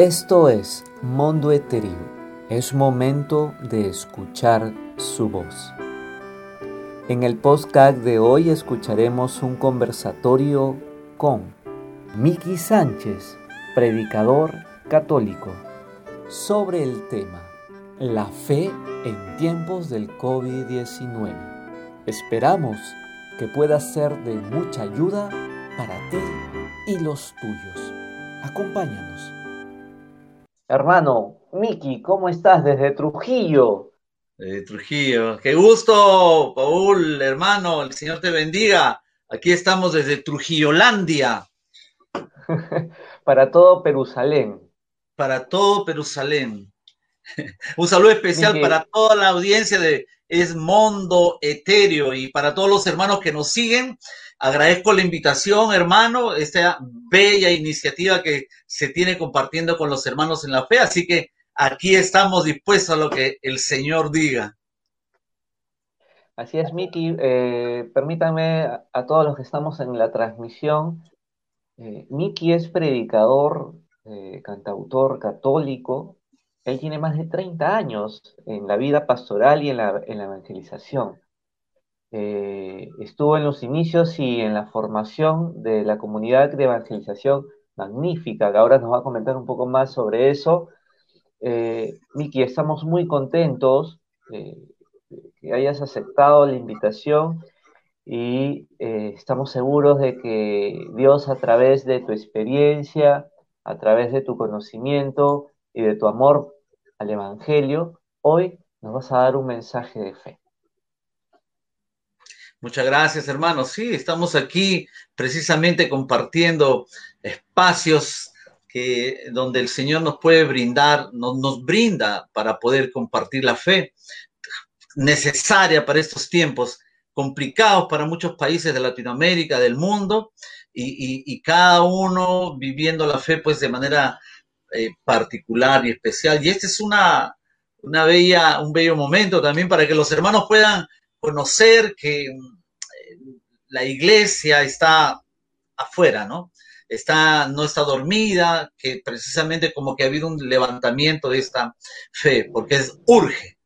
Esto es Mundo Etéreo. Es momento de escuchar su voz. En el podcast de hoy escucharemos un conversatorio con Miki Sánchez, predicador católico, sobre el tema La fe en tiempos del COVID-19. Esperamos que pueda ser de mucha ayuda para ti y los tuyos. Acompáñanos. Hermano, Miki, ¿cómo estás desde Trujillo? Desde Trujillo. Qué gusto, Paul, hermano, el Señor te bendiga. Aquí estamos desde Trujillolandia. para todo Perusalén. Para todo Perusalén. Un saludo especial para toda la audiencia de Es Mundo Etéreo y para todos los hermanos que nos siguen. Agradezco la invitación, hermano, esta bella iniciativa que se tiene compartiendo con los hermanos en la fe. Así que aquí estamos dispuestos a lo que el Señor diga. Así es, Miki. Eh, permítanme a, todos los que estamos en la transmisión. Eh, Miki es predicador, eh, cantautor católico, él tiene más de 30 años en la vida pastoral y en la, evangelización. Eh, estuvo en los inicios y en la formación de la comunidad de evangelización magnífica, que ahora nos va a comentar un poco más sobre eso. Eh, Miki, estamos muy contentos eh, que hayas aceptado la invitación y estamos seguros de que Dios a través de tu experiencia, a través de tu conocimiento, y de tu amor al Evangelio, hoy nos vas a dar un mensaje de fe. Muchas gracias, hermanos. Sí, estamos aquí precisamente compartiendo espacios que, donde el Señor nos puede brindar, nos, nos brinda para poder compartir la fe necesaria para estos tiempos complicados para muchos países de Latinoamérica, del mundo, y, y, cada uno viviendo la fe pues de manera eh, particular y especial. Y este es una, una bella, un bello momento también para que los hermanos puedan conocer que la iglesia está afuera, ¿no? Está, no está dormida, que precisamente como que ha habido un levantamiento de esta fe, porque es urge,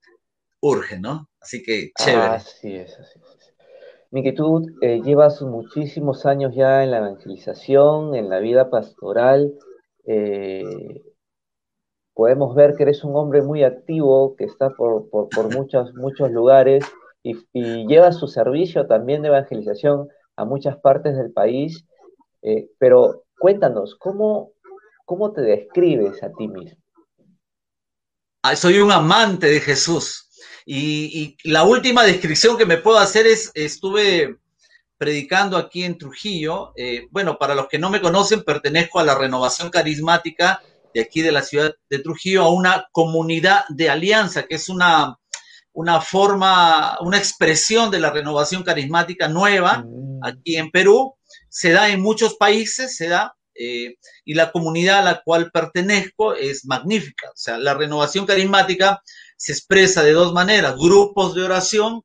urge, ¿no? Así que chévere. Así es, así es. Tú eh, llevas muchísimos años ya en la evangelización, en la vida pastoral, eh, podemos ver que eres un hombre muy activo, que está por, muchos, muchos lugares y, lleva su servicio también de evangelización a muchas partes del país. Eh, pero cuéntanos, ¿cómo, ¿cómo te describes a ti mismo? soy un amante de Jesús. Y, y, la última descripción que me puedo hacer es, estuve predicando aquí en Trujillo. Eh, bueno, para los que no me conocen, pertenezco a la renovación carismática de aquí de la ciudad de Trujillo, a una comunidad de alianza, que es una, una forma, una expresión de la renovación carismática nueva mm. aquí en Perú. Se da en muchos países, se da, eh, y la comunidad a la cual pertenezco es magnífica. O sea, la renovación carismática se expresa de dos maneras, grupos de oración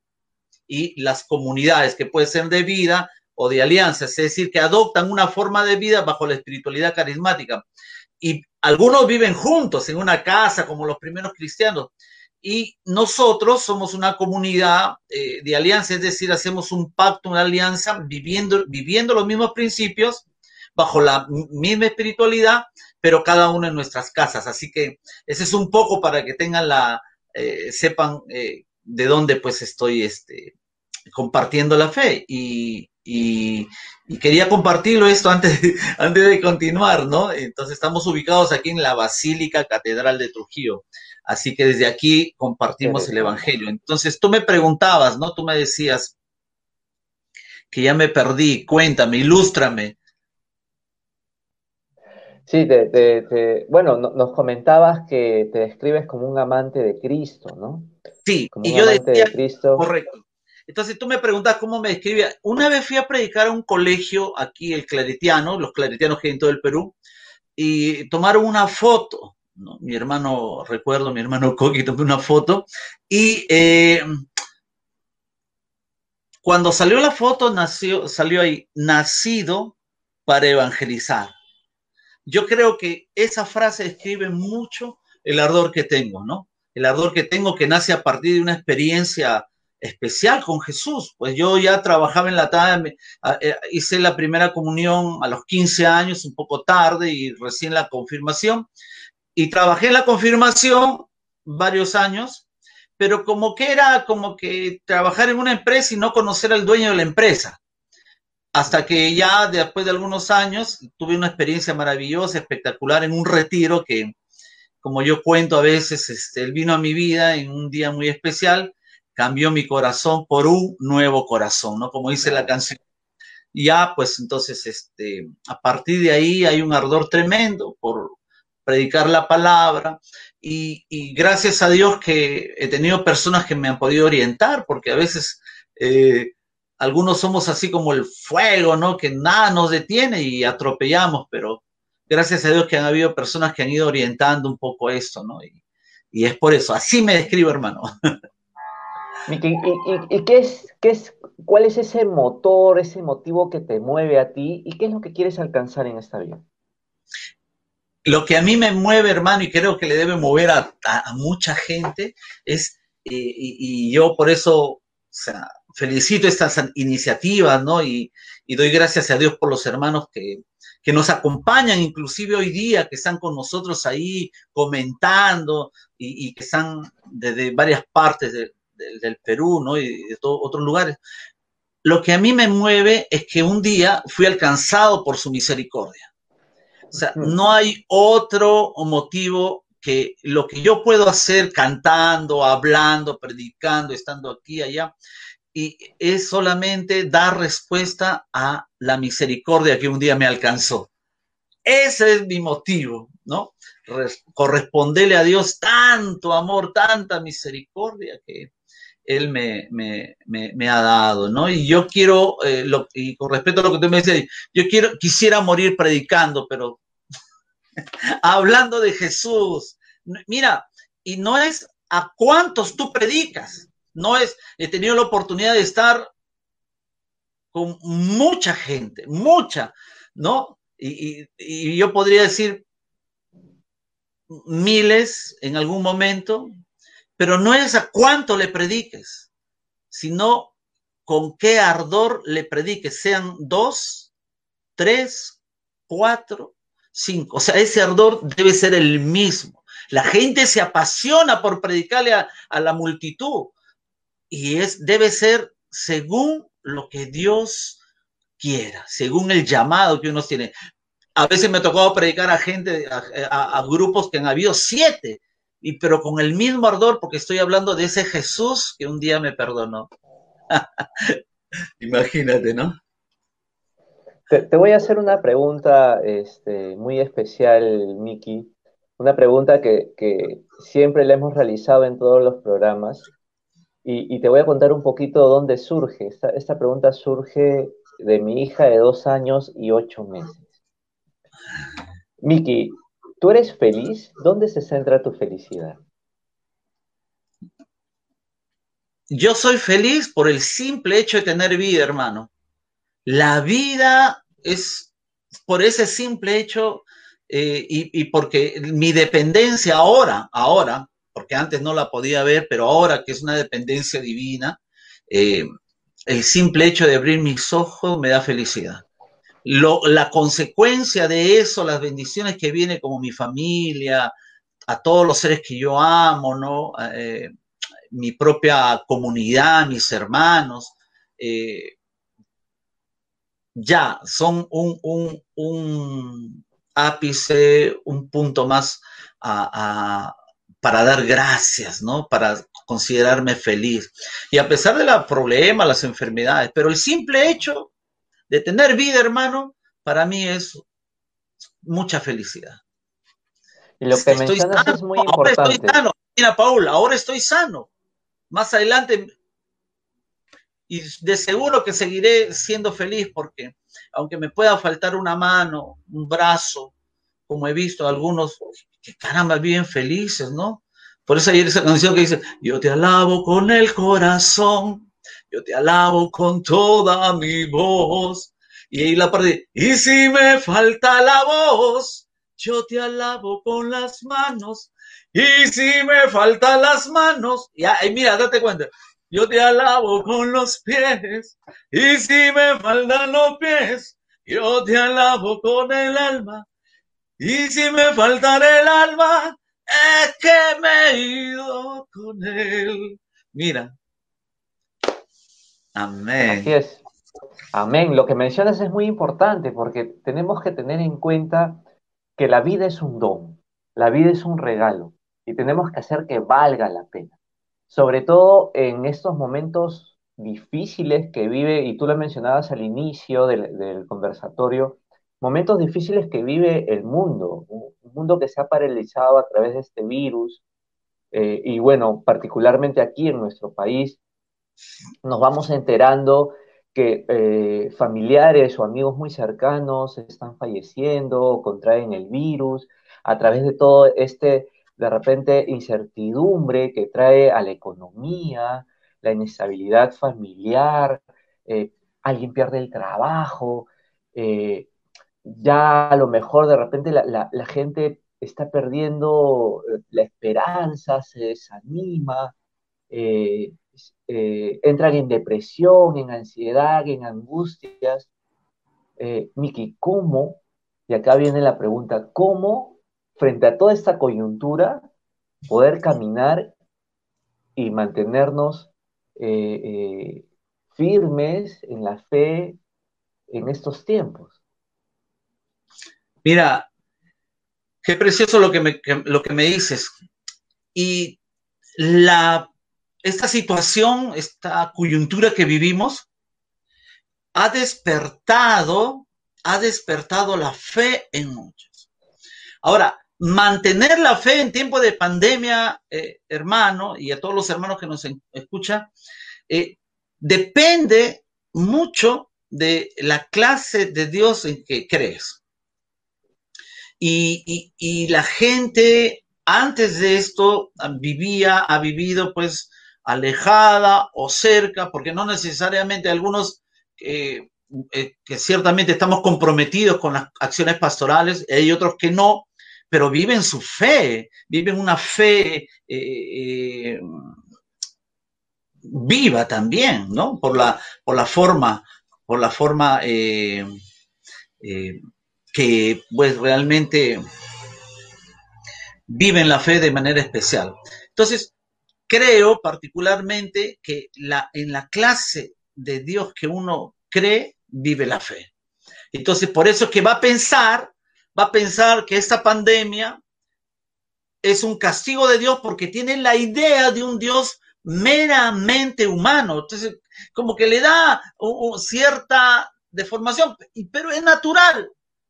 y las comunidades que pueden ser de vida o de alianza, es decir, que adoptan una forma de vida bajo la espiritualidad carismática. Y algunos viven juntos en una casa como los primeros cristianos. Y nosotros somos una comunidad eh, de alianza, es decir, hacemos un pacto, una alianza, viviendo, viviendo los mismos principios, bajo la misma espiritualidad, pero cada uno en nuestras casas. Así que ese es un poco para que tengan la, eh, sepan eh, de dónde pues estoy este, compartiendo la fe y, quería compartirlo esto antes, antes de continuar, ¿no? Entonces estamos ubicados aquí en la Basílica Catedral de Trujillo, así que desde aquí compartimos el Evangelio. Entonces tú me preguntabas, ¿no? Tú me decías que ya me perdí, cuéntame, ilústrame. Sí, bueno, nos comentabas que te describes como un amante de Cristo, ¿no? Sí, y yo decía, Cristo. correcto. Entonces tú me preguntas cómo me describía. Una vez fui a predicar a un colegio aquí, el Claretiano, los claretianos que hay en todo el Perú, y tomaron una foto. Mi hermano, recuerdo, mi hermano Coqui tomó una foto, y eh, cuando salió la foto, nació, salió ahí, nacido para evangelizar. yo creo que esa frase describe mucho el ardor que tengo, ¿no? El ardor que tengo que nace a partir de una experiencia especial con Jesús. Pues yo ya trabajaba en la tarde, eh, hice la primera comunión a los 15 años, un poco tarde, y recién la confirmación. Y trabajé en la confirmación varios años, pero como que era como que trabajar en una empresa y no conocer al dueño de la empresa. Hasta que ya después de algunos años tuve una experiencia maravillosa, espectacular, en un retiro que, como yo cuento a veces, este, él vino a mi vida en un día muy especial cambió mi corazón por un nuevo corazón, ¿no? Como dice la canción. Ya, pues entonces, este, a partir de ahí hay un ardor tremendo por predicar la palabra y, gracias a Dios que he tenido personas que me han podido orientar, porque a veces eh, algunos somos así como el fuego, ¿no? Que nada nos detiene y atropellamos, pero gracias a Dios que han habido personas que han ido orientando un poco esto, ¿no? Y, y es por eso, así me describo, hermano. ¿y, qué es, qué es, cuál es ese motor, ese motivo que te mueve a ti y qué es lo que quieres alcanzar en esta vida? Lo que a mí me mueve, hermano, y creo que le debe mover a, mucha gente, es, eh, y, yo por eso felicito estas iniciativas, ¿no? Y, doy gracias a Dios por los hermanos que, que nos acompañan, inclusive hoy día, que están con nosotros ahí comentando y, que están desde varias partes de, del, Perú, ¿no? Y de otros lugares. Lo que a mí me mueve es que un día fui alcanzado por su misericordia. O sea, no hay otro motivo que lo que yo puedo hacer cantando, hablando, predicando, estando aquí, allá, y es solamente dar respuesta a la misericordia que un día me alcanzó. Ese es mi motivo, ¿no? Corresponderle a Dios tanto amor, tanta misericordia que, él me, ha dado, ¿no? Y yo quiero, eh, y con respecto a lo que tú me decías, yo quiero, quisiera morir predicando, pero hablando de Jesús. Mira, y no es a cuántos tú predicas, no es, he tenido la oportunidad de estar con mucha gente, mucha, ¿no? y yo podría decir miles en algún momento, pero no es a cuánto le prediques, sino con qué ardor le prediques, sean dos, tres, cuatro, cinco. O sea, ese ardor debe ser el mismo. La gente se apasiona por predicarle a, la multitud y es, debe ser según lo que Dios quiera, según el llamado que uno tiene. A veces me ha tocado predicar a gente, a grupos que han habido siete, y pero con el mismo ardor, porque estoy hablando de ese Jesús que un día me perdonó. Imagínate, ¿no? Te, voy a hacer una pregunta este, muy especial, Miki. Una pregunta que, siempre le hemos realizado en todos los programas. Y, te voy a contar un poquito dónde surge. Esta, esta pregunta surge de mi hija de dos años y ocho meses. Miki, ¿Tú eres feliz? ¿Dónde se centra tu felicidad? Yo soy feliz por el simple hecho de tener vida, hermano. La vida es por ese simple hecho eh, y, porque mi dependencia ahora, ahora, porque antes no la podía ver, pero ahora que es una dependencia divina, eh, el simple hecho de abrir mis ojos me da felicidad la consecuencia de eso, las bendiciones que viene como mi familia, a todos los seres que yo amo, ¿no? Eh, mi propia comunidad, mis hermanos, eh, ya son un, ápice, un punto más para dar gracias, ¿no? Para considerarme feliz. Y a pesar de los problemas, las enfermedades, pero el simple hecho de tener vida, hermano, para mí es mucha felicidad. Y lo que estoy mencionas es muy ahora Estoy sano. Mira, Paul, ahora estoy sano. Más adelante, y de seguro que seguiré siendo feliz porque aunque me pueda faltar una mano, un brazo, como he visto algunos que caramba viven felices, ¿no? Por eso hay esa canción que dice, yo te alabo con el corazón, yo te alabo con toda mi voz. Y ahí la parte, y si me falta la voz, yo te alabo con las manos. Y si me faltan las manos, y mira, date cuenta, yo te alabo con los pies. Y si me faltan los pies, yo te alabo con el alma. Y si me faltara el alma, es que me he ido con él. Mira. Amén. Así es. Amén. Lo que mencionas es muy importante porque tenemos que tener en cuenta que la vida es un don, la vida es un regalo y tenemos que hacer que valga la pena. Sobre todo en estos momentos difíciles que vive, y tú lo mencionabas al inicio del, conversatorio, momentos difíciles que vive el mundo, un mundo que se ha paralizado a través de este virus, eh, y bueno, particularmente aquí en nuestro país, nos vamos enterando que eh, familiares o amigos muy cercanos están falleciendo o contraen el virus. A través de todo este, de repente, incertidumbre que trae a la economía, la inestabilidad familiar, eh, alguien pierde el trabajo, eh, ya a lo mejor de repente la, gente está perdiendo la esperanza, se desanima, entran en depresión, en ansiedad, en angustias. Eh, Miki, ¿cómo? Y acá viene la pregunta, ¿cómo frente a toda esta coyuntura poder caminar y mantenernos eh, firmes en la fe en estos tiempos? Mira, qué precioso lo que me, lo que me dices. Y la esta situación, esta coyuntura que vivimos, ha despertado, ha despertado la fe en muchos. Ahora, mantener la fe en tiempo de pandemia, eh, hermano, y a todos los hermanos que nos escuchan, eh, depende mucho de la clase de Dios en que crees. Y, y la gente antes de esto vivía, ha vivido pues alejada o cerca, porque no necesariamente algunos eh, eh, que ciertamente estamos comprometidos con las acciones pastorales, hay otros que no, pero viven su fe, viven una fe eh, viva también, ¿no? Por la, por la forma, por la forma que pues realmente viven la fe de manera especial. Entonces, creo particularmente que la, en la clase de Dios que uno cree, vive la fe. Entonces, por eso es que va a pensar, va a pensar que esta pandemia es un castigo de Dios porque tiene la idea de un Dios meramente humano. Entonces, como que le da cierta deformación, pero es natural,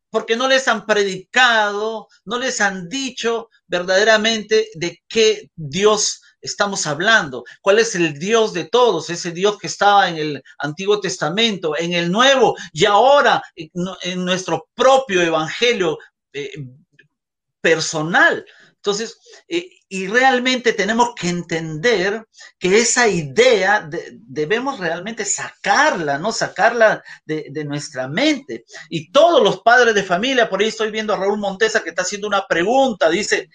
porque no les han predicado, no les han dicho verdaderamente de qué Dios estamos hablando? ¿Cuál es el Dios de todos? Ese Dios que estaba en el Antiguo Testamento, en el Nuevo y ahora en, nuestro propio Evangelio eh, personal. Entonces, eh, y realmente tenemos que entender que esa idea debemos realmente sacarla, ¿no? Sacarla de, de, nuestra mente. Y todos los padres de familia, por ahí estoy viendo a Raúl Montesa que está haciendo una pregunta, dice,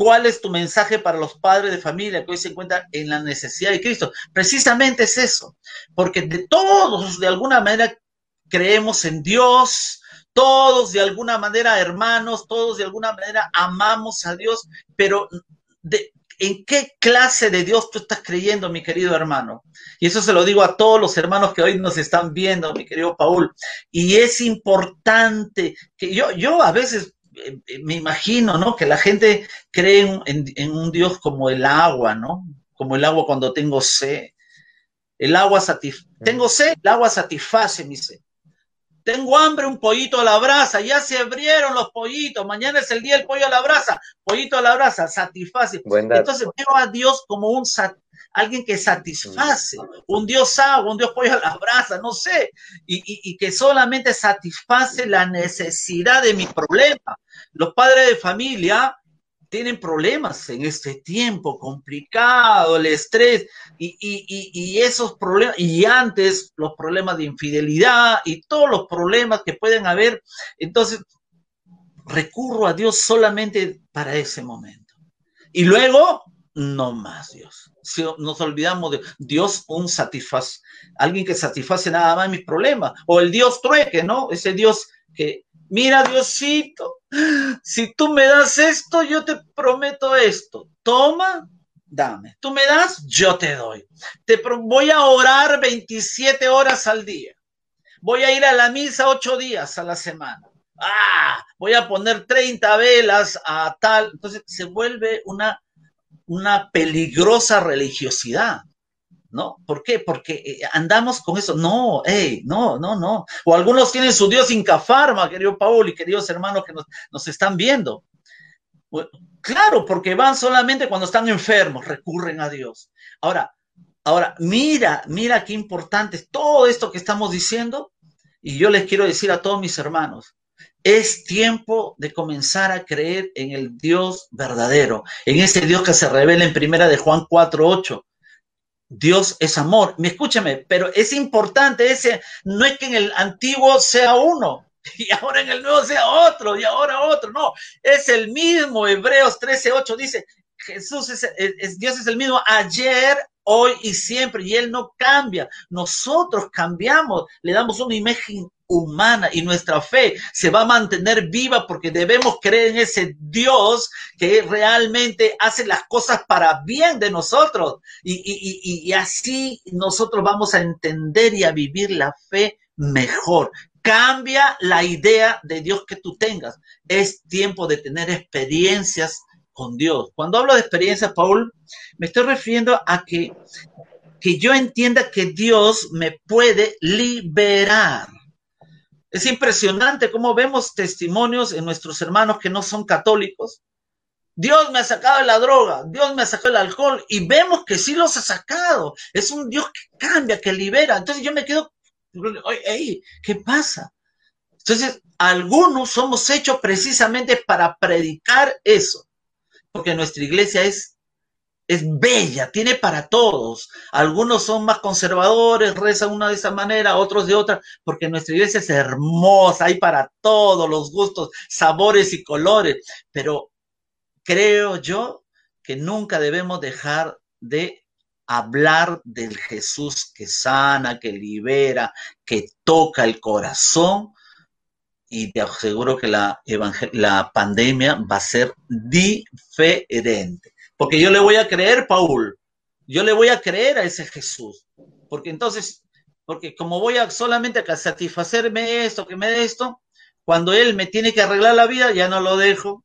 ¿Cuál es tu mensaje para los padres de familia que hoy se encuentran en la necesidad de Cristo? Precisamente es eso, porque de todos de alguna manera creemos en Dios, todos de alguna manera hermanos, todos de alguna manera amamos a Dios, pero de, ¿en qué clase de Dios tú estás creyendo, mi querido hermano? Y eso se lo digo a todos los hermanos que hoy nos están viendo, mi querido Paul. Y es importante que yo, yo a veces me imagino, ¿no? Que la gente cree en, un Dios como el agua, ¿no? Como el agua cuando tengo sed. El agua satisface. Tengo sed, el agua satisface mi sed. Tengo hambre, un pollito a la brasa. Ya se abrieron los pollitos. Mañana es el día del pollo a la brasa. Pollito a la brasa, satisface. Entonces veo a Dios como un alguien que satisface, un Dios agua, un Dios pollo a la brasa, no sé, y, y, que solamente satisface la necesidad de mi problema. Los padres de familia tienen problemas en este tiempo complicado, el estrés y, esos problemas, y antes los problemas de infidelidad y todos los problemas que pueden haber. Entonces, recurro a Dios solamente para ese momento. Y luego, no más Dios. Si nos olvidamos de Dios, un satisfaz, alguien que satisface nada más mis problemas, o el Dios trueque, ¿no? Ese Dios que, mira Diosito, si tú me das esto, yo te prometo esto. Toma, dame. Tú me das, yo te doy. Te voy a orar 27 horas al día. Voy a ir a la misa ocho días a la semana. Ah, voy a poner 30 velas a tal. Entonces se vuelve una, una peligrosa religiosidad. ¿No? ¿Por qué? Porque eh, andamos con eso. No, hey, no, no, no. O algunos tienen su Dios incafarma, querido Paul y queridos hermanos que nos, nos están viendo. claro, porque van solamente cuando están enfermos, recurren a Dios. Ahora, ahora, mira, mira qué importante es todo esto que estamos diciendo. Y yo les quiero decir a todos mis hermanos, es tiempo de comenzar a creer en el Dios verdadero, en ese Dios que se revela en primera de Juan 4:8 Dios es amor. Me escúchame, pero es importante ese, no es que en el antiguo sea uno y ahora en el nuevo sea otro y ahora otro, no, es el mismo. Hebreos 13:8 dice, Jesús es, Dios es el mismo ayer, hoy y siempre y él no cambia. Nosotros cambiamos, le damos una imagen humana y nuestra fe se va a mantener viva porque debemos creer en ese Dios que realmente hace las cosas para bien de nosotros y, y así nosotros vamos a entender y a vivir la fe mejor. Cambia la idea de Dios que tú tengas. Es tiempo de tener experiencias con Dios. Cuando hablo de experiencias, Paul, me estoy refiriendo a que, que yo entienda que Dios me puede liberar es impresionante cómo vemos testimonios en nuestros hermanos que no son católicos. Dios me ha sacado de la droga, Dios me ha sacado el alcohol y vemos que sí los ha sacado. Es un Dios que cambia, que libera. Entonces yo me quedo, ¿qué pasa? Entonces, algunos somos hechos precisamente para predicar eso, porque nuestra iglesia es es bella, tiene para todos. Algunos son más conservadores, rezan una de esa manera, otros de otra, porque nuestra iglesia es hermosa, hay para todos los gustos, sabores y colores. Pero creo yo que nunca debemos dejar de hablar del Jesús que sana, que libera, que toca el corazón. Y te aseguro que la, la pandemia va a ser diferente. Porque yo le voy a creer, Paul. Yo le voy a creer a ese Jesús. Porque entonces, porque como voy a solamente a satisfacerme esto, que me dé esto, cuando Él me tiene que arreglar la vida, ya no lo dejo.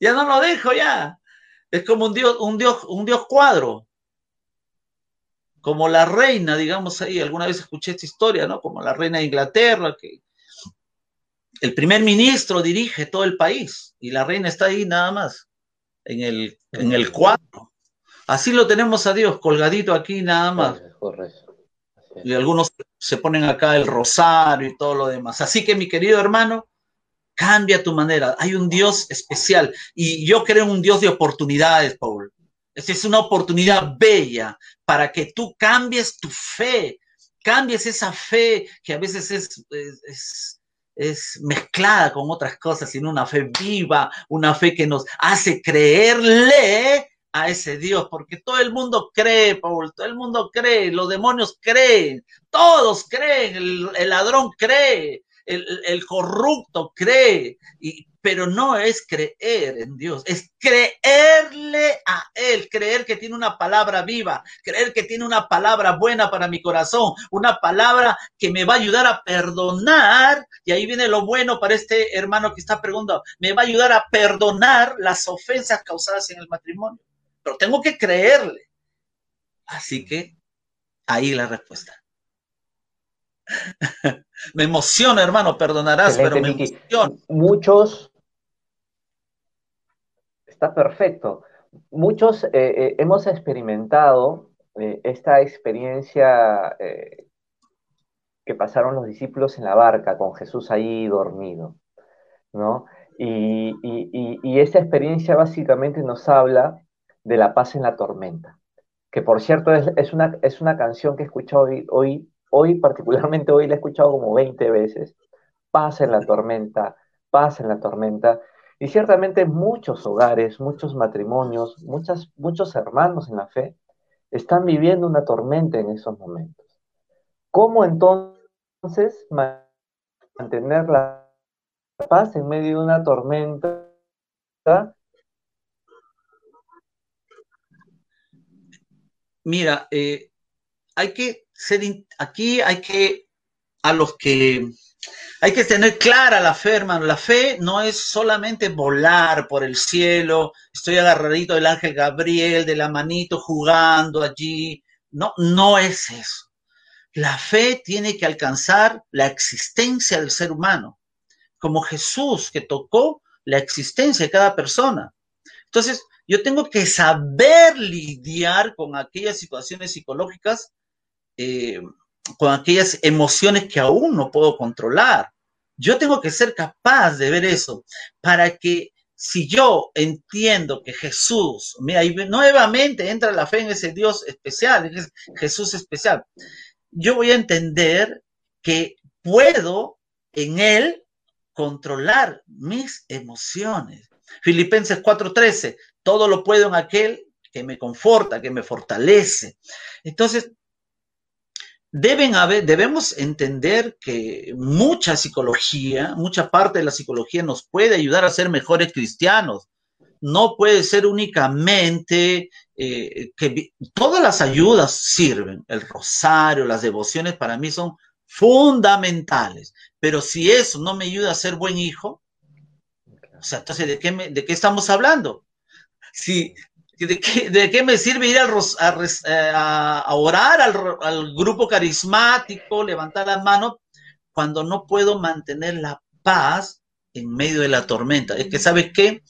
Ya no lo dejo, ya. Es como un Dios, un Dios, un Dios cuadro. Como la reina, digamos ahí, alguna vez escuché esta historia, ¿no? Como la reina de Inglaterra, que el primer ministro dirige todo el país y la reina está ahí nada más en el, en el cuadro. Así lo tenemos a Dios colgadito aquí nada más. Y algunos se ponen acá el rosario y todo lo demás. Así que mi querido hermano, cambia tu manera. Hay un Dios especial y yo creo un Dios de oportunidades, Paul. Esta es una oportunidad bella para que tú cambies tu fe, cambies esa fe que a veces es, es es mezclada con otras cosas, sino una fe viva, una fe que nos hace creerle a ese Dios, porque todo el mundo cree, Paul, todo el mundo cree, los demonios creen, todos creen, el, ladrón cree, el, el, corrupto cree, y pero no es creer en Dios, es creerle a Él, creer que tiene una palabra viva, creer que tiene una palabra buena para mi corazón, una palabra que me va a ayudar a perdonar, y ahí viene lo bueno para este hermano que está preguntando, me va a ayudar a perdonar las ofensas causadas en el matrimonio, pero tengo que creerle. Así que ahí la respuesta. me emociona, hermano, perdonarás, pero me emociona. Muchos Está perfecto. Muchos eh, eh, hemos experimentado eh, esta experiencia que pasaron los discípulos en la barca con Jesús ahí dormido, ¿no? Y, y, esa experiencia básicamente nos habla de la paz en la tormenta, que por cierto es, una, es una canción que he escuchado hoy, hoy, hoy, particularmente hoy la he escuchado como 20 veces, paz en la tormenta, paz en la tormenta. Y ciertamente muchos hogares, muchos matrimonios, muchas, muchos hermanos en la fe están viviendo una tormenta en esos momentos. ¿Cómo entonces mantener la paz en medio de una tormenta? Mira, eh, hay que ser, aquí hay que, a los que, hay que tener clara la fe, hermano. La fe no es solamente volar por el cielo, estoy agarradito del ángel Gabriel, de la manito jugando allí. No, no es eso. La fe tiene que alcanzar la existencia del ser humano, como Jesús que tocó la existencia de cada persona. Entonces, yo tengo que saber lidiar con aquellas situaciones psicológicas eh, con aquellas emociones que aún no puedo controlar. Yo tengo que ser capaz de ver eso para que si yo entiendo que Jesús, mira, y nuevamente entra la fe en ese Dios especial, Jesús especial, yo voy a entender que puedo en Él controlar mis emociones. Filipenses 4:13, todo lo puedo en aquel que me conforta, que me fortalece. Entonces, deben haber, debemos entender que mucha psicología, mucha parte de la psicología nos puede ayudar a ser mejores cristianos. No puede ser únicamente eh, que todas las ayudas sirven. El rosario, las devociones para mí son fundamentales. Pero si eso no me ayuda a ser buen hijo, o sea, entonces, ¿de qué, de qué estamos hablando? Si ¿De qué, me sirve ir eh, a, orar al, grupo carismático, levantar las manos, cuando no puedo mantener la paz en medio de la tormenta? Es que, ¿sabes qué?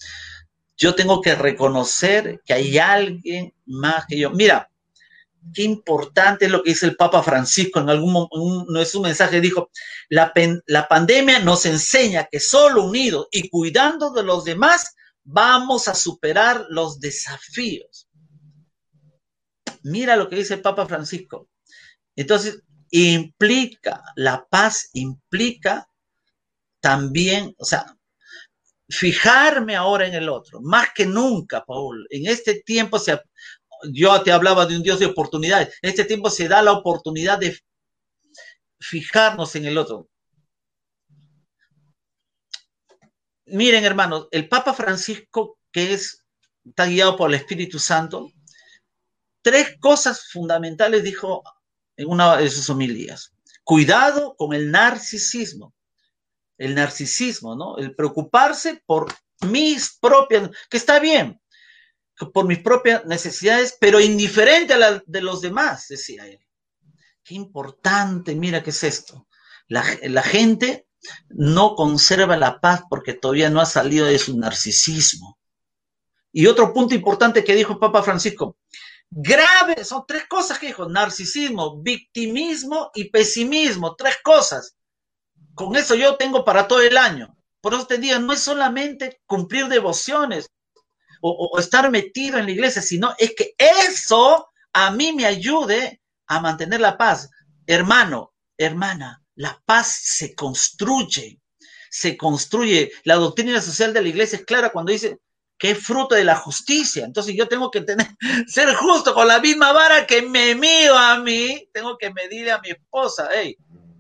Yo tengo que reconocer que hay alguien más que yo. Mira, qué importante es lo que dice el Papa Francisco en algún momento, no es un mensaje, dijo, la, la pandemia nos enseña que solo unidos y cuidando de los demás vamos a superar los desafíos. Mira lo que dice el Papa Francisco. Entonces, implica, la paz implica también, o sea, fijarme ahora en el otro, más que nunca, Paul. En este tiempo se, yo te hablaba de un Dios de oportunidades, en este tiempo se da la oportunidad de fijarnos en el otro. Miren, hermanos, el Papa Francisco, que es, está guiado por el Espíritu Santo, tres cosas fundamentales dijo en una de sus homilías. Cuidado con el narcisismo. El narcisismo, ¿no? El preocuparse por mis propias, que está bien, por mis propias necesidades, pero indiferente a la de los demás, decía él. Qué importante, mira qué es esto. La, la gente no conserva la paz porque todavía no ha salido de su narcisismo. Y otro punto importante que dijo Papa Francisco, grave, son tres cosas que dijo, narcisismo, victimismo y pesimismo, tres cosas. Con eso yo tengo para todo el año. Por eso te digo, no es solamente cumplir devociones o, o estar metido en la iglesia, sino es que eso a mí me ayude a mantener la paz. Hermano, hermana, la paz se construye, se construye. La doctrina social de la iglesia es clara cuando dice que es fruto de la justicia. Entonces yo tengo que tener, ser justo con la misma vara que me mido a mí, tengo que medirle a mi esposa, hey,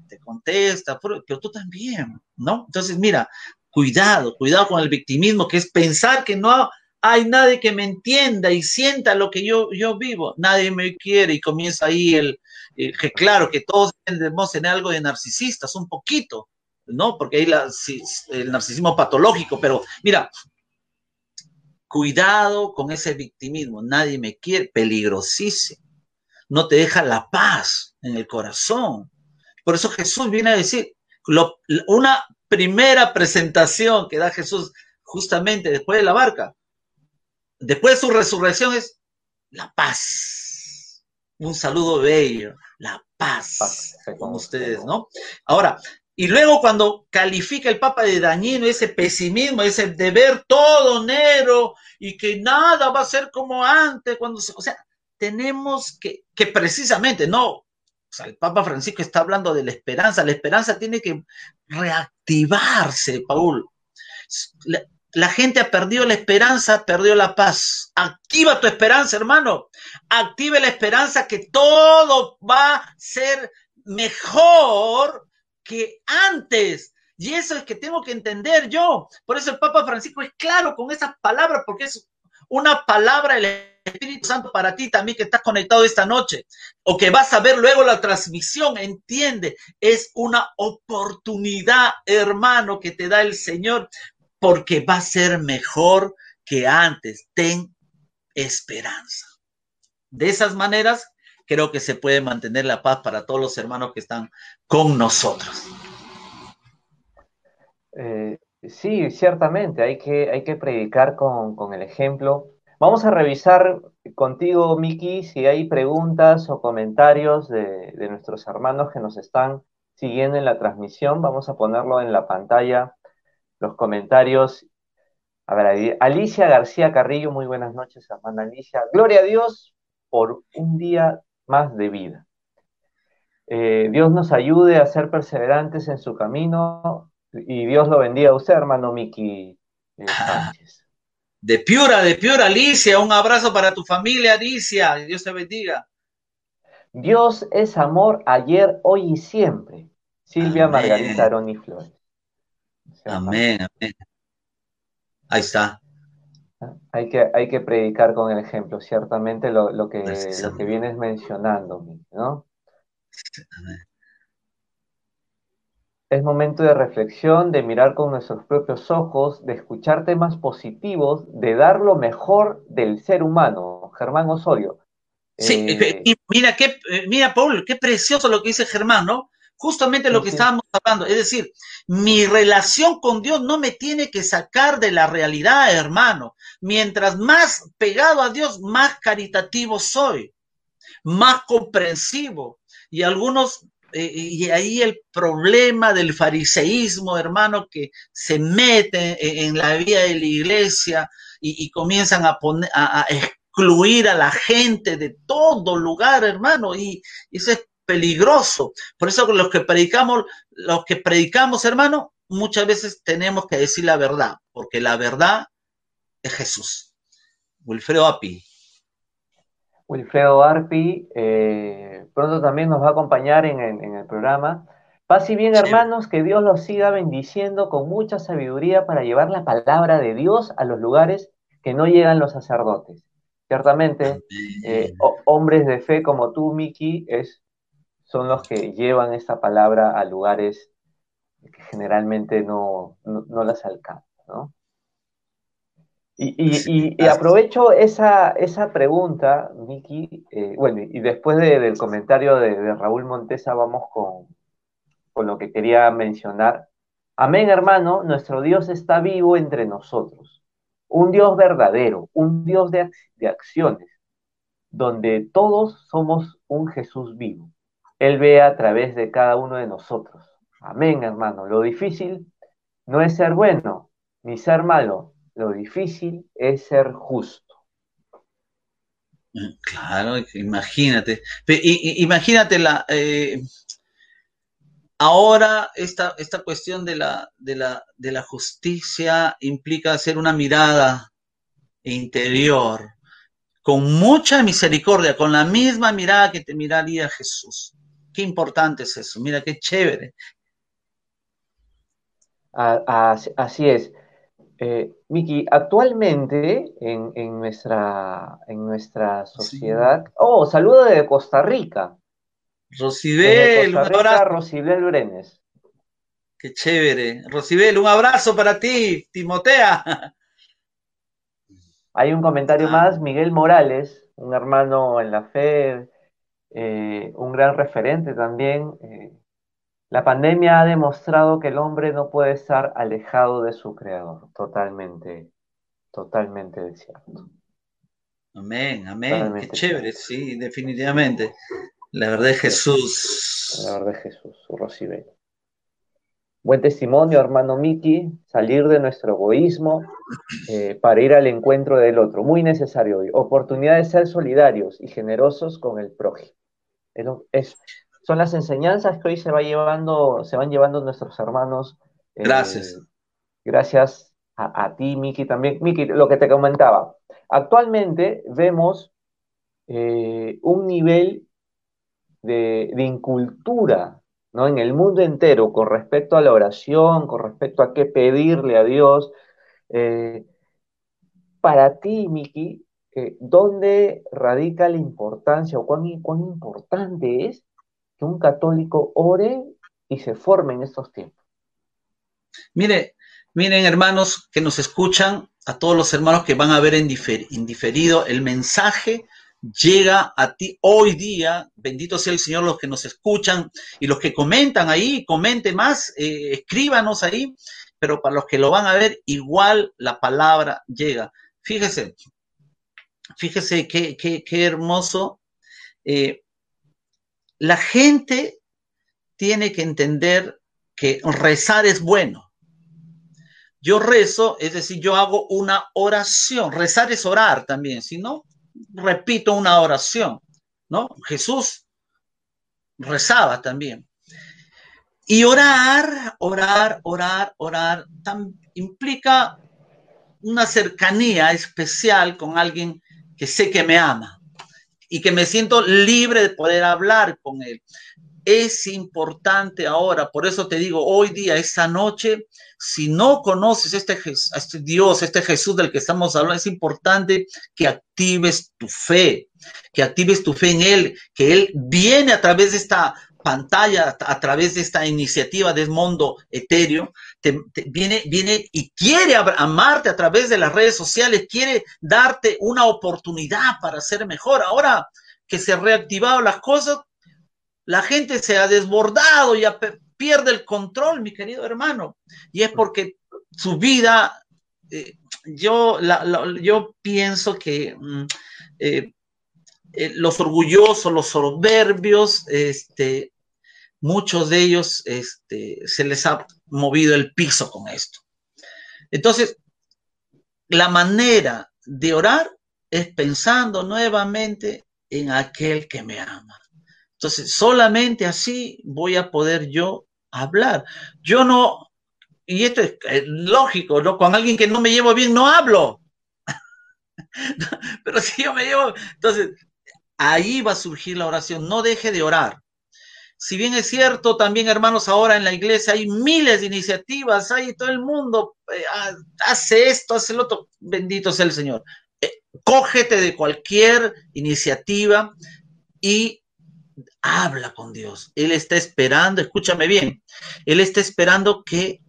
te contesta, pero tú también, ¿no? Entonces mira, cuidado, cuidado con el victimismo, que es pensar que no hay nadie que me entienda y sienta lo que yo, yo vivo, nadie me quiere y comienza ahí el, que claro que todos debemos tener algo de narcisistas, un poquito, ¿no? Porque hay el narcisismo patológico, pero mira, cuidado con ese victimismo, nadie me quiere, peligrosísimo, no te deja la paz en el corazón. Por eso Jesús viene a decir, una primera presentación que da Jesús justamente después de la barca, después de su resurrección es la paz un saludo bello, la paz, con ustedes, ¿no? Ahora, y luego cuando califica el Papa de dañino ese pesimismo, ese de ver todo negro y que nada va a ser como antes, cuando o sea, tenemos que, que precisamente, no, o sea, el Papa Francisco está hablando de la esperanza, la esperanza tiene que reactivarse, Paul. La, gente ha perdido la esperanza, perdió la paz. Activa tu esperanza, hermano. Active la esperanza que todo va a ser mejor que antes. Y eso es que tengo que entender yo. Por eso el Papa Francisco es claro con esas palabras, porque es una palabra del Espíritu Santo para ti también que estás conectado esta noche o que vas a ver luego la transmisión, entiende, es una oportunidad, hermano, que te da el Señor porque va a ser mejor que antes. Ten esperanza. De esas maneras, creo que se puede mantener la paz para todos los hermanos que están con nosotros. Eh, Sí, ciertamente, hay que, hay que predicar con, el ejemplo. Vamos a revisar contigo, Miki, si hay preguntas o comentarios de, nuestros hermanos que nos están siguiendo en la transmisión. Vamos a ponerlo en la pantalla, los comentarios. A ver, Alicia García Carrillo, muy buenas noches, hermana Alicia. Gloria a Dios por un día más de vida. Eh, Dios nos ayude a ser perseverantes en su camino y Dios lo bendiga a usted, hermano Miki eh, Sánchez. De Piura, de Piura, Alicia, un abrazo para tu familia, Alicia, Dios te bendiga. Dios es amor ayer, hoy y siempre. Silvia Margarita Aroni Flores. Amén, amén. Ahí está. Hay que, hay que predicar con el ejemplo, ciertamente lo, que, lo que vienes mencionando, ¿no? Amén. Es momento de reflexión, de mirar con nuestros propios ojos, de escuchar temas positivos, de dar lo mejor del ser humano. Germán Osorio. Sí, eh, mira, qué, eh, mira, Paul, qué precioso lo que dice Germán, ¿no? Justamente lo que estábamos hablando. Es decir, mi relación con Dios no me tiene que sacar de la realidad, hermano. Mientras más pegado a Dios, más caritativo soy, más comprensivo. Y algunos eh, y ahí el problema del fariseísmo, hermano, que se mete en, la vida de la iglesia y, comienzan a, poner, a, excluir a la gente de todo lugar, hermano, y, eso es peligroso. Por eso los que predicamos, los que predicamos, hermano, muchas veces tenemos que decir la verdad, porque la verdad es Jesús. Wilfredo Api. Wilfredo Arpi, eh, pronto también nos va a acompañar en, el programa. Paz y bien, hermanos, que Dios los siga bendiciendo con mucha sabiduría para llevar la palabra de Dios a los lugares que no llegan los sacerdotes. Ciertamente, eh, hombres de fe como tú, Miki, es, son los que llevan esta palabra a lugares que generalmente no, no las alcanzan, ¿no? Y, aprovecho esa, esa pregunta, Miki, eh, bueno, y después del comentario de, Raúl Montesa vamos con, con lo que quería mencionar. Amén, hermano, nuestro Dios está vivo entre nosotros. Un Dios verdadero, un Dios de, de acciones, donde todos somos un Jesús vivo. Él ve a través de cada uno de nosotros. Amén, hermano. Lo difícil no es ser bueno ni ser malo, lo difícil es ser justo. Claro, imagínate. imagínate la. Eh, ahora esta, esta cuestión de la, de, la, de la justicia implica hacer una mirada interior con mucha misericordia, con la misma mirada que te miraría Jesús. Qué importante es eso. Mira, qué chévere. Así es. Eh, Miki, actualmente en, nuestra, en nuestra sociedad. Oh, saludo de Costa Rica. Rosibel, un abrazo. Rosibel Brenes. Qué chévere. Rosibel, un abrazo para ti, Timotea. Hay un comentario ah. más, Miguel Morales, un hermano en la fe, eh, un gran referente también. Eh, la pandemia ha demostrado que el hombre no puede estar alejado de su creador. Totalmente, totalmente cierto. Amén, amén. Qué chévere, sí, definitivamente. La verdad es Jesús. La verdad es Jesús, su Rosibel. Buen testimonio, hermano Miki, salir de nuestro egoísmo eh, para ir al encuentro del otro. Muy necesario hoy. Oportunidad de ser solidarios y generosos con el prójimo. Es, son las enseñanzas que hoy se va llevando, se van llevando nuestros hermanos. Eh, gracias. gracias a, ti, Miki, también. Miki, lo que te comentaba. Actualmente vemos eh, un nivel de, incultura ¿no? en el mundo entero con respecto a la oración, con respecto a qué pedirle a Dios. Eh, para ti, Miki, eh, ¿dónde radica la importancia o cuán, cuán importante es que un católico ore y se forme en estos tiempos? Mire, miren hermanos que nos escuchan, a todos los hermanos que van a ver en diferido, el mensaje llega a ti hoy día, bendito sea el Señor, los que nos escuchan y los que comentan ahí, comente más, eh, escríbanos ahí, pero para los que lo van a ver, igual la palabra llega. Fíjese, fíjese qué, qué, hermoso. Eh, la gente tiene que entender que rezar es bueno. Yo rezo, es decir, yo hago una oración. Rezar es orar también, si no, repito una oración, ¿no? Jesús rezaba también. Y orar, orar, orar, orar, implica una cercanía especial con alguien que sé que me ama y que me siento libre de poder hablar con él. Es importante ahora, por eso te digo, hoy día, esta noche, si no conoces este, este Dios, este Jesús del que estamos hablando, es importante que actives tu fe, que actives tu fe en Él, que Él viene a través de esta pantalla, a través de esta iniciativa del mundo etéreo, te, viene, viene y quiere amarte a través de las redes sociales, quiere darte una oportunidad para ser mejor. Ahora que se han reactivado las cosas, la gente se ha desbordado, y pierde el control, mi querido hermano. Y es porque su vida, eh, yo, yo pienso que mm, eh, eh, los orgullosos, los soberbios, este, muchos de ellos este, se les ha movido el piso con esto. Entonces, la manera de orar es pensando nuevamente en aquel que me ama. Entonces, solamente así voy a poder yo hablar. Yo no, y esto es, lógico, ¿no? Con alguien que no me llevo bien no hablo. Pero si yo me llevo, entonces, ahí va a surgir la oración. No deje de orar. Si bien es cierto, también hermanos, ahora en la iglesia hay miles de iniciativas, hay todo el mundo eh, hace esto, hace lo otro, bendito sea el Señor. Eh, cógete de cualquier iniciativa y habla con Dios. Él está esperando, escúchame bien, Él está esperando que,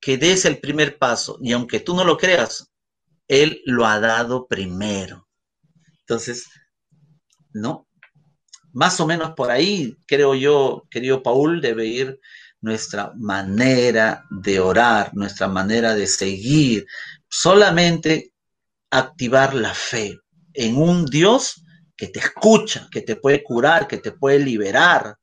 que des el primer paso. Y aunque tú no lo creas, Él lo ha dado primero. Entonces, ¿no? Más o menos por ahí, creo yo, querido Paul, debe ir nuestra manera de orar, nuestra manera de seguir, solamente activar la fe en un Dios que te escucha, que te puede curar, que te puede liberar.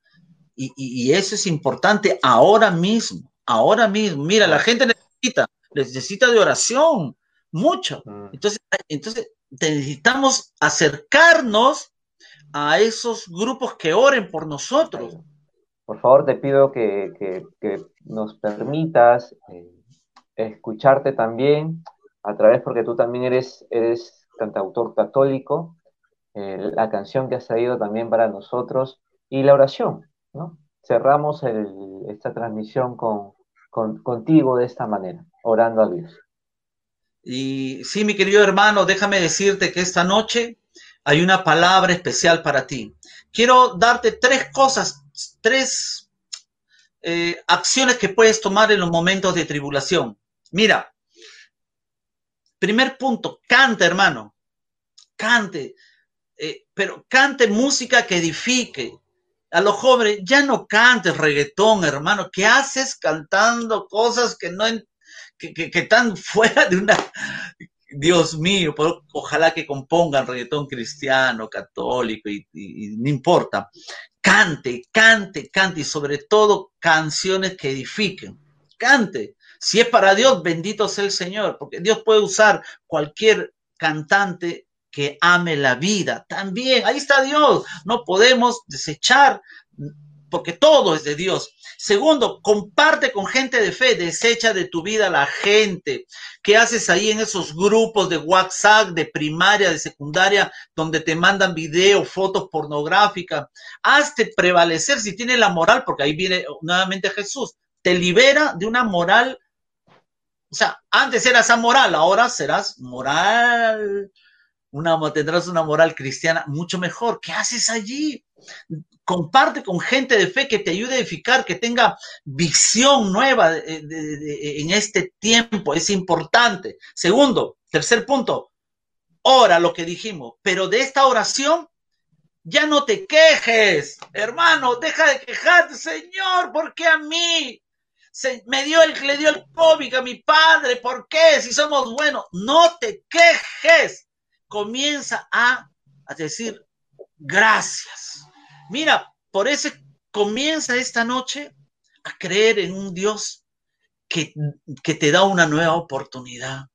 Y, eso es importante ahora mismo, ahora mismo. Mira, la gente necesita, necesita de oración, mucho. Mm. Entonces, entonces necesitamos acercarnos a esos grupos que oren por nosotros. Por favor, te pido que, nos permitas eh, escucharte también a través, porque tú también eres, eres cantautor católico, eh, la canción que has traído también para nosotros y la oración, ¿no? Cerramos esta transmisión con, contigo de esta manera, orando a Dios. Y sí, mi querido hermano, déjame decirte que esta noche hay una palabra especial para ti. Quiero darte tres cosas, tres eh, acciones que puedes tomar en los momentos de tribulación. Mira, primer punto, cante, hermano, cante. Eh, pero cante música que edifique. A los jóvenes, ya no cantes reggaetón, hermano. ¿Qué haces cantando cosas que no que, que, están fuera de una... Dios mío, ojalá que compongan reggaetón cristiano, católico y, y no importa. Cante, cante, cante y sobre todo canciones que edifiquen. Cante. Si es para Dios, bendito sea el Señor, porque Dios puede usar cualquier cantante que ame la vida. También, ahí está Dios. No podemos desechar porque todo es de Dios. Segundo, comparte con gente de fe, desecha de tu vida la gente. ¿Qué haces ahí en esos grupos de WhatsApp, de primaria, de secundaria, donde te mandan video, fotos pornográficas? Hazte prevalecer si tienes la moral, porque ahí viene nuevamente Jesús. Te libera de una moral. O sea, antes eras amoral, ahora serás moral. Una, tendrás una moral cristiana mucho mejor. ¿Qué haces allí? comparte con gente de fe que te ayude a edificar, que tenga visión nueva en este tiempo, es importante. Segundo, tercer punto, ora lo que dijimos, pero de esta oración ya no te quejes, hermano, deja de quejarte, Señor, ¿por qué a mí? Se, me dio el, le dio el COVID a mi padre, ¿por qué? Si somos buenos, no te quejes. Comienza a, decir gracias Mira, por eso comienza esta noche a creer en un Dios que, que te da una nueva oportunidad.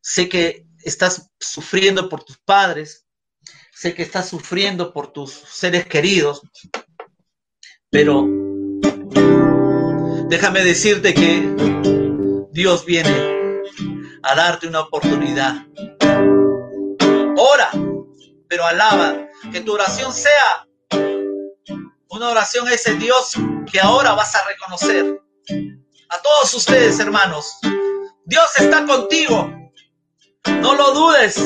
Sé que estás sufriendo por tus padres, sé que estás sufriendo por tus seres queridos, pero déjame decirte que Dios viene a darte una oportunidad. Ora, pero alaba, que tu oración sea una oración a ese Dios que ahora vas a reconocer. A todos ustedes, hermanos, Dios está contigo. No lo dudes.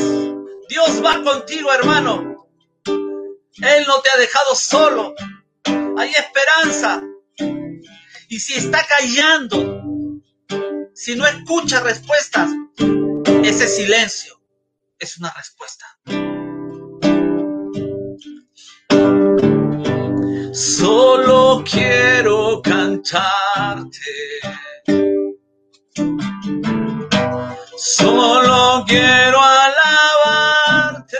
Dios va contigo, hermano. Él no te ha dejado solo. Hay esperanza. Y si está callando, si no escucha respuestas, ese silencio es una respuesta. Solo quiero cantarte. Solo quiero alabarte,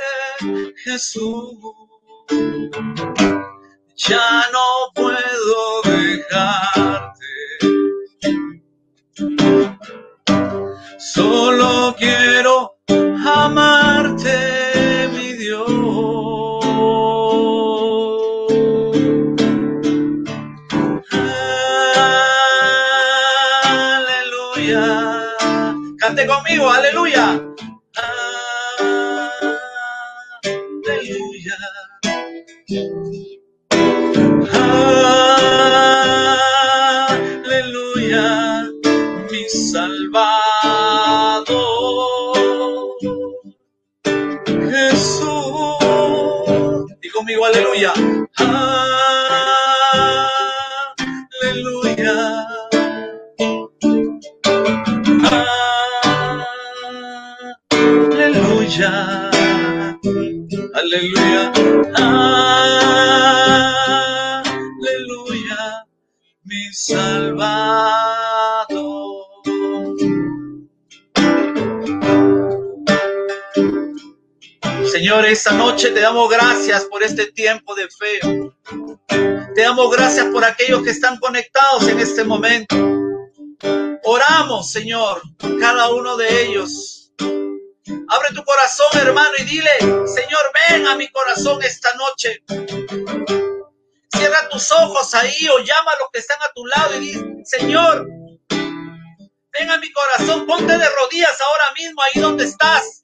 Jesús. Ya no puedo dejarte. Solo te damos gracias por este tiempo de fe. Te damos gracias por aquellos que están conectados en este momento. Oramos, Señor, cada uno de ellos Abre tu corazón, hermano, y dile, Señor, ven a mi corazón esta noche. Cierra tus ojos ahí o llama a los que están a tu lado y di, Señor, ven a mi corazón, ponte de rodillas ahora mismo ahí donde estás.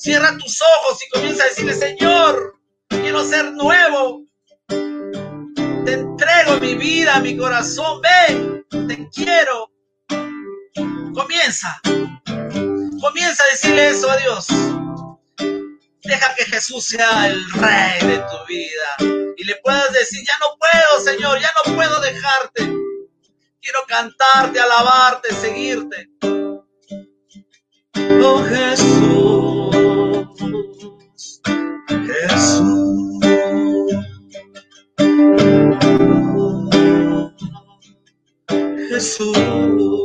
Cierra tus ojos y comienza a decirle, Señor, quiero ser nuevo. Te entrego mi vida, mi corazón, ven, te quiero. Comienza. Comienza a decirle eso a Dios. Deja que Jesús sea el rey de tu vida. Y le puedas decir, ya no puedo, Señor, ya no puedo dejarte. Quiero cantarte, alabarte, seguirte. Oh Jesús. Jesús.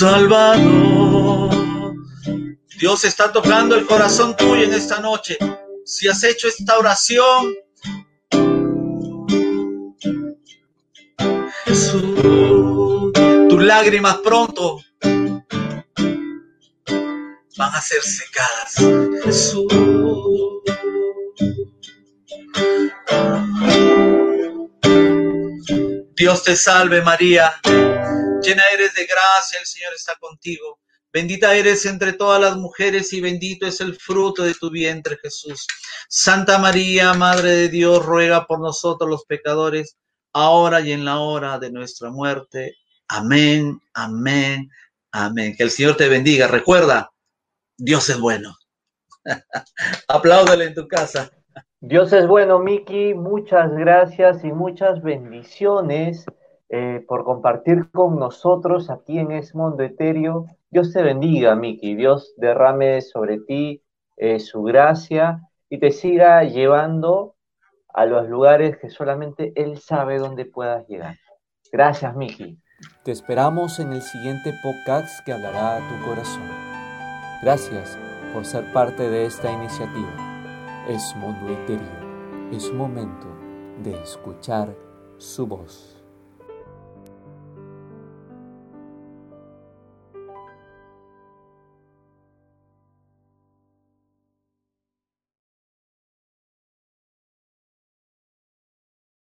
Salvador. Dios está tocando el corazón tuyo en esta noche. Si has hecho esta oración, Jesús, tus lágrimas pronto van a ser secadas. Jesús. Dios te salve María, llena eres de gracia, el Señor está contigo. Bendita eres entre todas las mujeres y bendito es el fruto de tu vientre Jesús. Santa María, Madre de Dios, ruega por nosotros los pecadores, ahora y en la hora de nuestra muerte. Amén, amén, amén. Que el Señor te bendiga. Recuerda, Dios es bueno. Apláudale en tu casa. Dios es bueno, Miki. Muchas gracias y muchas bendiciones eh, por compartir con nosotros aquí en Es Mundo Etéreo. Dios te bendiga, Miki. Dios derrame sobre ti eh, su gracia y te siga llevando a los lugares que solamente Él sabe dónde puedas llegar. Gracias, Miki. Te esperamos en el siguiente podcast que hablará a tu corazón. Gracias por ser parte de esta iniciativa. Es Mundo Etéreo. Es momento de escuchar su voz.